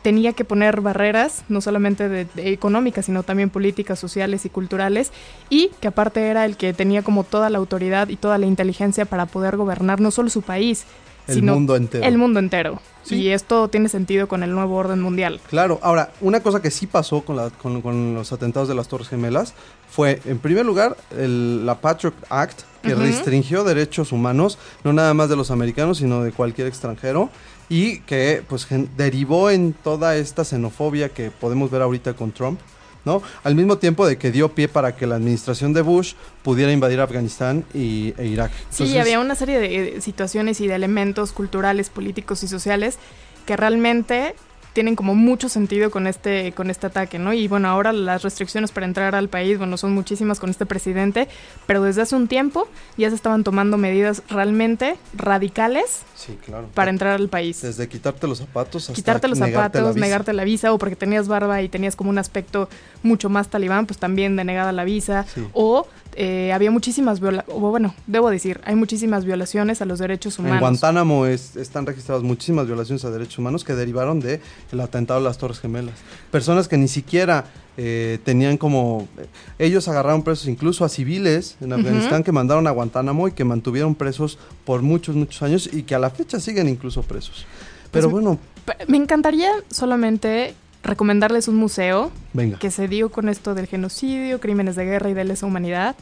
tenía que poner barreras, no solamente de, de económicas, sino también políticas, sociales y culturales, y que aparte era el que tenía como toda la autoridad y toda la inteligencia para poder gobernar no solo su país, El sino mundo entero. el mundo entero. Sí. Y esto tiene sentido con el nuevo orden mundial. Claro, ahora, una cosa que sí pasó con, la- con- con los atentados de las Torres Gemelas fue, en primer lugar, el- la Patriot Act, que Ujú. restringió derechos humanos, no nada más de los americanos, sino de cualquier extranjero, y que pues derivó en toda esta xenofobia que podemos ver ahorita con Trump. ¿No? Al mismo tiempo de que dio pie para que la administración de Bush pudiera invadir Afganistán y, e Irak. Sí, había una serie de eh, situaciones y de elementos culturales, políticos y sociales que realmente tienen como mucho sentido con este con este ataque, ¿no? Y bueno, ahora las restricciones para entrar al país, bueno, son muchísimas con este presidente, pero desde hace un tiempo ya se estaban tomando medidas realmente radicales Sí, claro. para entrar al país. Desde quitarte los zapatos hasta Quitarte los negarte la zapatos, visa. negarte la visa, o porque tenías barba y tenías como un aspecto mucho más talibán, pues también denegada la visa. Sí. O eh, había muchísimas violaciones, bueno, debo decir, hay muchísimas violaciones a los derechos humanos. En Guantánamo es- están registradas muchísimas violaciones a derechos humanos que derivaron de el atentado a las Torres Gemelas. Personas que ni siquiera eh, tenían como... eh, ellos agarraron presos incluso a civiles en Afganistán que mandaron a Guantánamo y que mantuvieron presos por muchos, muchos años y que a la fecha siguen incluso presos. Pero Pues, bueno, Pe- Me encantaría solamente recomendarles un museo que se dio con esto del genocidio, crímenes de guerra y de lesa humanidad.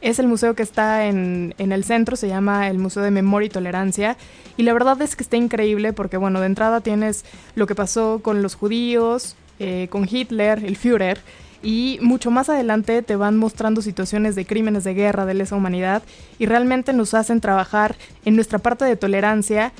Es el museo que está en, en el centro, se llama el Museo de Memoria y Tolerancia. Y la verdad es que está increíble porque, bueno, de entrada tienes lo que pasó con los judíos, eh, con Hitler, el Führer, y mucho más adelante te van mostrando situaciones de crímenes de guerra, de lesa humanidad, y realmente nos hacen trabajar en nuestra parte de tolerancia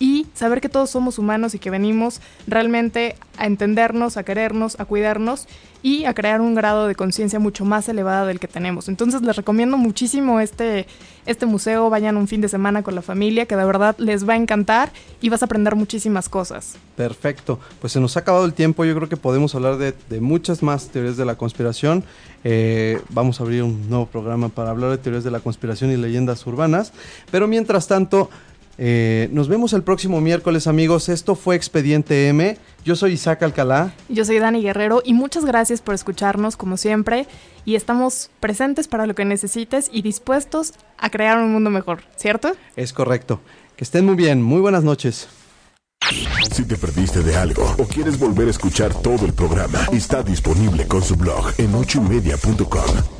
y saber que todos somos humanos y que venimos realmente a entendernos, a querernos, a cuidarnos y a crear un grado de conciencia mucho más elevada del que tenemos. Entonces les recomiendo muchísimo este, este museo, vayan un fin de semana con la familia, que de verdad les va a encantar y vas a aprender muchísimas cosas. Perfecto. Pues se nos ha acabado el tiempo. Yo creo que podemos hablar de, de muchas más teorías de la conspiración. Eh, vamos a abrir un nuevo programa para hablar de teorías de la conspiración y leyendas urbanas. Pero mientras tanto, eh, nos vemos el próximo miércoles, amigos. Esto fue Expediente M. Yo soy Isaac Alcalá. Yo soy Dani Guerrero y muchas gracias por escucharnos como siempre y estamos presentes para lo que necesites y dispuestos a crear un mundo mejor, ¿cierto? Es correcto. Que estén muy bien. Muy buenas noches. Si te perdiste de algo o quieres volver a escuchar todo el programa, está disponible con su blog en ochoymedia.com.